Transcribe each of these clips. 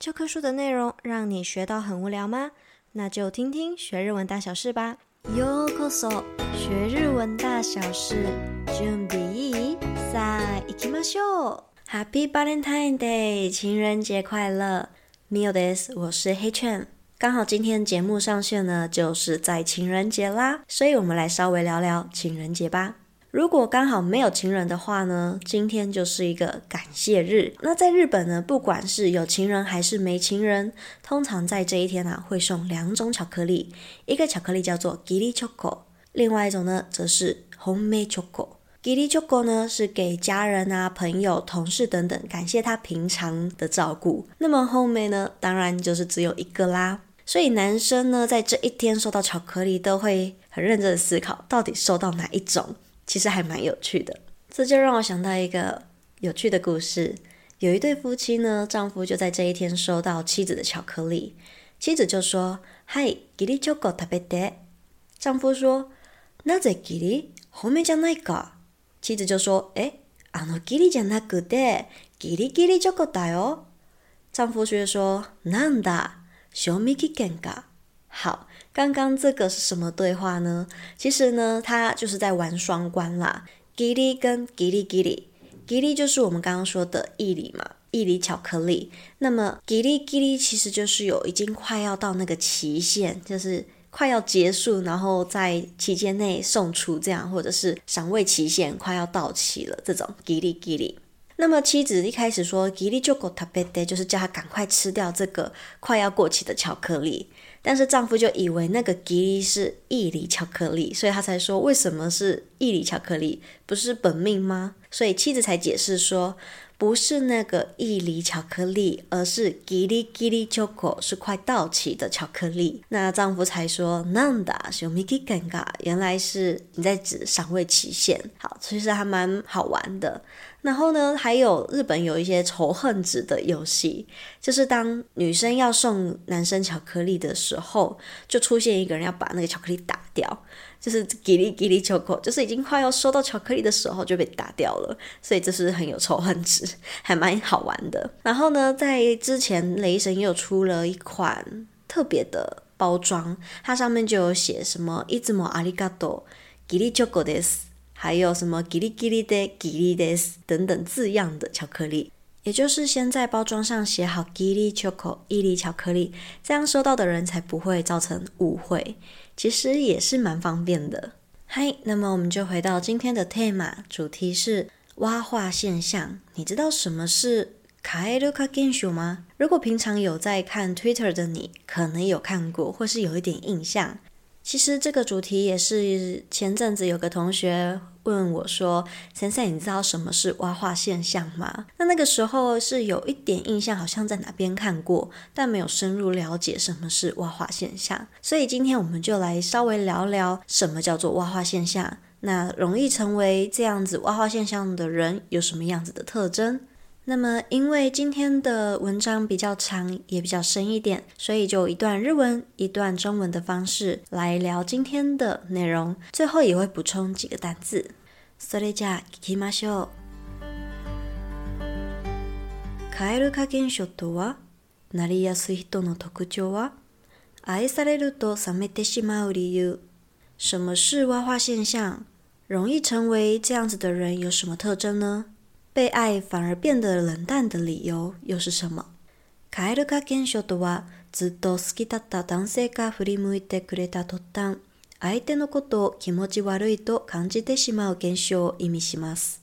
这科树的内容让你学到很无聊吗？那就听听学日文大小事吧。Yo koso，学日文大小事。準備，さあ行きましょう。Happy v a l e n t i n e Day，情人节快乐。Miodes，我是黑圈。刚好今天节目上线呢，就是在情人节啦，所以我们来稍微聊聊情人节吧。如果刚好没有情人的话呢？今天就是一个感谢日。那在日本呢，不管是有情人还是没情人，通常在这一天啊，会送两种巧克力。一个巧克力叫做吉利巧克 o 另外一种呢，则是 Homemade Choco。梅巧克力。吉利巧克 o 呢，是给家人啊、朋友、同事等等，感谢他平常的照顾。那么 Homemade 呢，当然就是只有一个啦。所以男生呢，在这一天收到巧克力，都会很认真的思考，到底收到哪一种。其实还蛮有趣的，这就让我想到一个有趣的故事。有一对夫妻呢，丈夫就在这一天收到妻子的巧克力，妻子就说嗨，给你巧克力特别 o 丈夫说那在给你后面讲那个？妻子就说：“诶，あの giri じゃなくて giri g i r だよ。”丈夫却说：“なんだ、神秘気遣か。”好，刚刚这个是什么对话呢？其实呢，他就是在玩双关啦。吉利跟吉利吉利，吉利就是我们刚刚说的意里嘛，意里巧克力。那么吉利吉利其实就是有已经快要到那个期限，就是快要结束，然后在期间内送出这样，或者是赏味期限快要到期了这种吉利吉利。那么妻子一开始说吉利就够特别的，就是叫他赶快吃掉这个快要过期的巧克力。但是丈夫就以为那个吉利是意里巧克力，所以他才说：“为什么是意里巧克力？不是本命吗？”所以妻子才解释说，不是那个一厘巧克力，而是 giri giri choco 是快到期的巧克力。那丈夫才说 n a n da 是有点尴尬，原来是你在指赏味期限。好，其实还蛮好玩的。然后呢，还有日本有一些仇恨值的游戏，就是当女生要送男生巧克力的时候，就出现一个人要把那个巧克力打。掉，就是叽里叽利巧克力，就是已经快要收到巧克力的时候就被打掉了，所以这是很有仇恨值，还蛮好玩的。然后呢，在之前，雷神又出了一款特别的包装，它上面就有写什么いつも阿里嘎多、叽 a d o 吉利巧还有什么“叽利叽利的吉です”等等字样的巧克力。也就是先在包装上写好伊利巧克力，伊利巧克力，这样收到的人才不会造成误会。其实也是蛮方便的。嗨，那么我们就回到今天的 tema 主题是挖化现象。你知道什么是卡伊 n 卡 h u 吗？如果平常有在看 Twitter 的你，可能有看过或是有一点印象。其实这个主题也是前阵子有个同学问我说：“三三，你知道什么是挖花现象吗？”那那个时候是有一点印象，好像在哪边看过，但没有深入了解什么是挖花现象。所以今天我们就来稍微聊聊什么叫做挖花现象。那容易成为这样子挖花现象的人有什么样子的特征？那么，因为今天的文章比较长，也比较深一点，所以就一段日文，一段中文的方式来聊今天的内容。最后也会补充几个单词。それじゃ、聞きましょう。かえる加減しとは、なりやすい人の特徴は、愛されると冷めてしまう理由。什么是会化现象？容易成为这样子的人有什么特征呢？被愛反而变得冷淡的理由又是什么？ル化現象とは、ずっと好きだった男性が振り向いてくれた途端、相手のことを気持ち悪いと感じてしまう現象を意味します。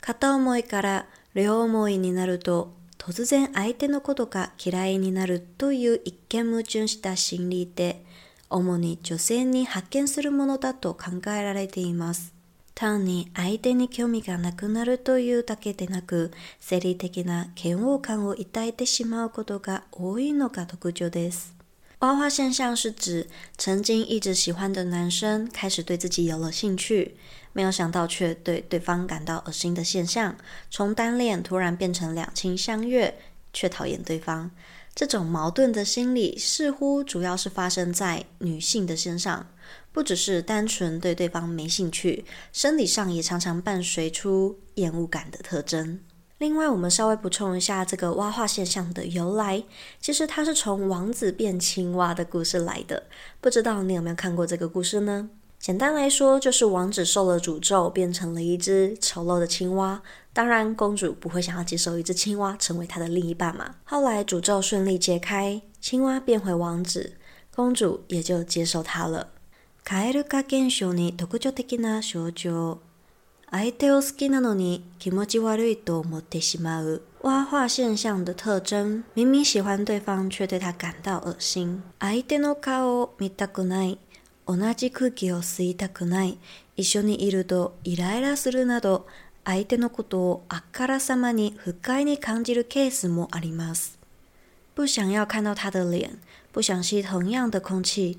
片思いから両思いになると、突然相手のことが嫌いになるという一見矛盾した心理で、主に女性に発見するものだと考えられています。単に相手に興味がなくなるというだけでなく、生理的な嫌悪感を抱いてしまうことが多いのが特徴です。刮花现象是指曾经一直喜欢的男生开始对自己有了兴趣，没有想到却对对方感到恶心的现象。从单恋突然变成两情相悦，却讨厌对方，这种矛盾的心理似乎主要是发生在女性的身上。不只是单纯对对方没兴趣，生理上也常常伴随出厌恶感的特征。另外，我们稍微补充一下这个蛙化现象的由来。其实它是从王子变青蛙的故事来的。不知道你有没有看过这个故事呢？简单来说，就是王子受了诅咒，变成了一只丑陋的青蛙。当然，公主不会想要接受一只青蛙成为她的另一半嘛。后来诅咒顺利解开，青蛙变回王子，公主也就接受他了。蛙化現象に特徴的な症状。相手を好きなのに気持ち悪いと思ってしまう。蛙化現象的特徴。明明喜欢对方却对他感到恶心。相手の顔を見たくない。同じ空気を吸いたくない。一緒にいるとイライラするなど、相手のことをあからさまに不快に感じるケースもあります。不想要看到他的脸，不想吸同样的空气，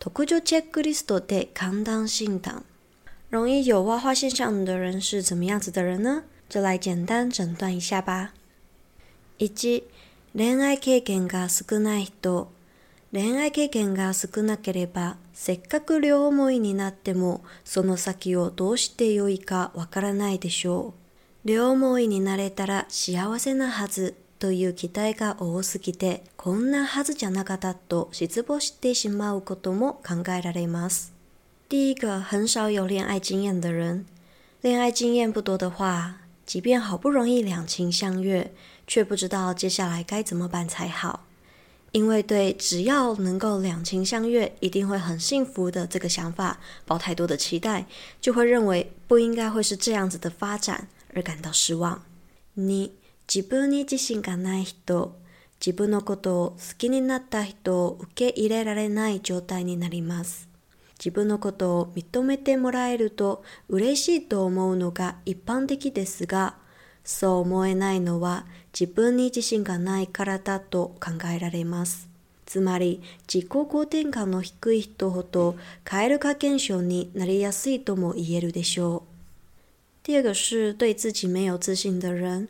特助チェックリストで簡単診断。容易有挖化现象的人是怎么样子的人呢？就来简单诊断一下吧。1、恋愛経験が少ない人。恋愛経験が少なければ、せっかく両思いになっても、その先をどうしてよいかわからないでしょう。両思いになれたら幸せなはず。という期待が多すぎてこんなはずじゃなかったと失望してしまうことも考えられます。リーが很少有恋爱经验的人，恋爱经验不多的话，即便好不容易两情相悦，却不知道接下来该怎么办才好。因为对只要能够两情相悦，一定会很幸福的这个想法抱太多的期待，就会认为不应该会是这样子的发展而感到失望。你自分に自信がない人、自分のことを好きになった人を受け入れられない状態になります。自分のことを認めてもらえると嬉しいと思うのが一般的ですが、そう思えないのは自分に自信がないからだと考えられます。つまり自己肯定感の低い人ほどル化現象になりやすいとも言えるでしょう。第二个是对自己没有自信的人。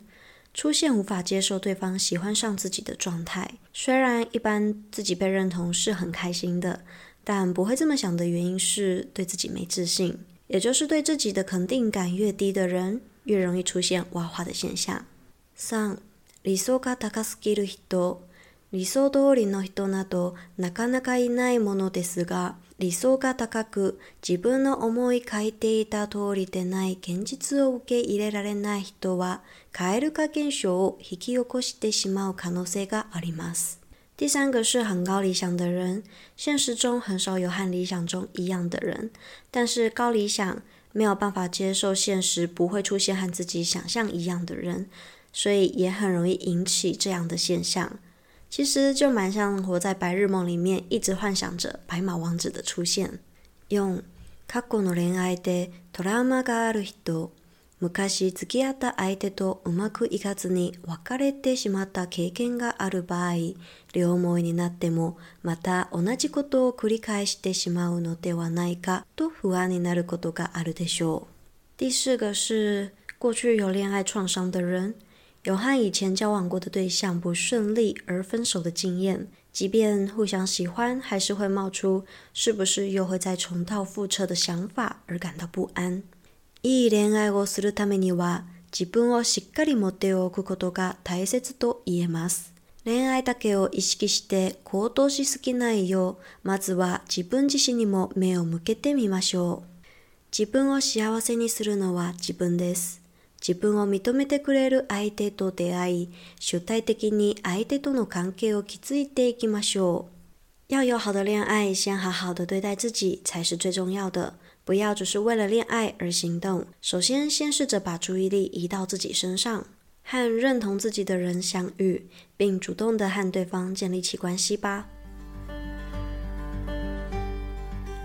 出现无法接受对方喜欢上自己的状态，虽然一般自己被认同是很开心的，但不会这么想的原因是对自己没自信，也就是对自己的肯定感越低的人越容易出现挖花的现象。三理想が高すぎる人、理想通りの人などなかなかいないものですが。理想が高く自分の思い書いていた通りでない現実を受け入れられない人はる化現象を引き起こしてしまう可能性があります。第三个是很高理想的人，现实中很少有和理想中一样的人，但是高理想没有办法接受现实不会出现和自己想象一样的人，所以也很容易引起这样的现象。其实就蛮像活在白日梦里面，一直幻想着白马王子的出现。4、過去の恋愛でトラウマがある人、昔付き合った相手とうまくいかずに別れてしまった経験がある場合、両思いになってもまた同じことを繰り返してしまうのではないかと不安になることがあるでしょう。第四个是过去有恋愛创伤的人。有和以前交往过的对象不顺利而分手的经验，即便互相喜欢，还是会冒出“是不是又会再重蹈覆辙”的想法而感到不安。恋爱をするためには、自分をしっかり持っておくことが大切と言えます。恋愛だけを意識して高騰しすぎないよう、まずは自分自身にも目を向けてみましょう。自分を幸せにするのは自分です。自分を認めてくれる相手と出会い、主体的に相手との関係を築いて行きましょう。要有好的恋爱，先好好的对待自己才是最重要的，不要只是为了恋爱而行动。首先，先试着把注意力移到自己身上，和认同自己的人相遇，并主动的和对方建立起关系吧。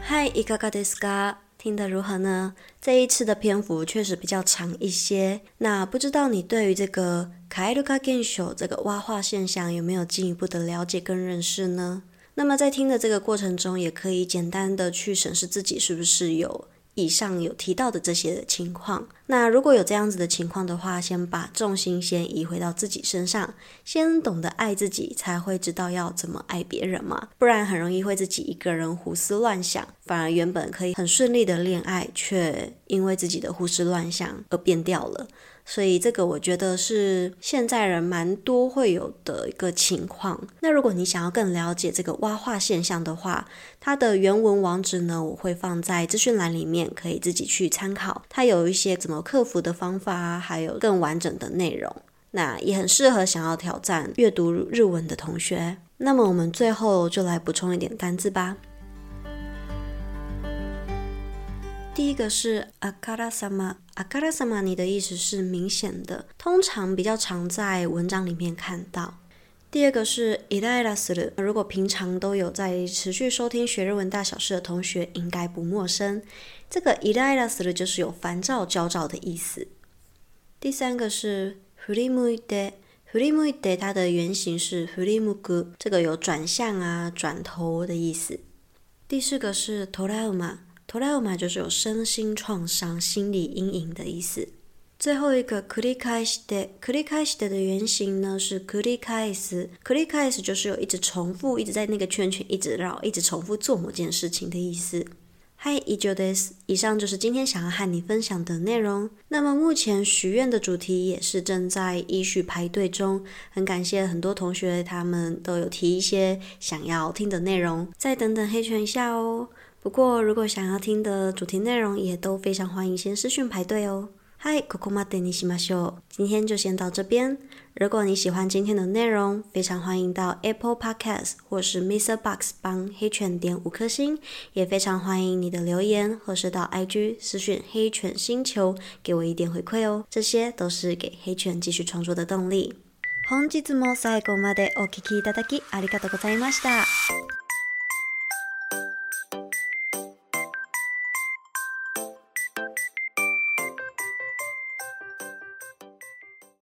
はい、いかがですか？听得如何呢？这一次的篇幅确实比较长一些。那不知道你对于这个“可爱鲁卡根秀这个挖画现象有没有进一步的了解跟认识呢？那么在听的这个过程中，也可以简单的去审视自己是不是有。以上有提到的这些情况，那如果有这样子的情况的话，先把重心先移回到自己身上，先懂得爱自己，才会知道要怎么爱别人嘛。不然很容易会自己一个人胡思乱想，反而原本可以很顺利的恋爱，却因为自己的胡思乱想而变掉了。所以这个我觉得是现在人蛮多会有的一个情况。那如果你想要更了解这个挖画现象的话，它的原文网址呢，我会放在资讯栏里面，可以自己去参考。它有一些怎么克服的方法啊，还有更完整的内容。那也很适合想要挑战阅读日文的同学。那么我们最后就来补充一点单字吧。第一个是 akarasama，akarasama 你的意思是明显的，通常比较常在文章里面看到。第二个是 i r a s u r 如果平常都有在持续收听学日文大小事的同学应该不陌生，这个 i r a s u r 就是有烦躁、焦躁的意思。第三个是 f u r i m u i d e f u r i m u i d 它的原型是 furimugu，这个有转向啊、转头的意思。第四个是 toraema。头来欧玛就是有身心创伤、心理阴影的意思。最后一个 kuri kaise de，kuri kaise de 的原型呢是 kuri kaise，kuri kaise 就是有一直重复、一直在那个圈圈一直绕、一直重复做某件事情的意思。Hi，e j o d a s 以上就是今天想要和你分享的内容。那么目前许愿的主题也是正在依序排队中，很感谢很多同学，他们都有提一些想要听的内容，再等等黑权一下哦。不过，如果想要听的主题内容，也都非常欢迎先私讯排队哦。嗨，i k o k o ma de ni s h i a 今天就先到这边。如果你喜欢今天的内容，非常欢迎到 Apple Podcast 或是 Mr. Box 帮黑犬点五颗星，也非常欢迎你的留言或是到 IG 私讯黑犬星球，给我一点回馈哦。这些都是给黑犬继续创作的动力。本节目在ここまでお聞きいただきありがとうございました。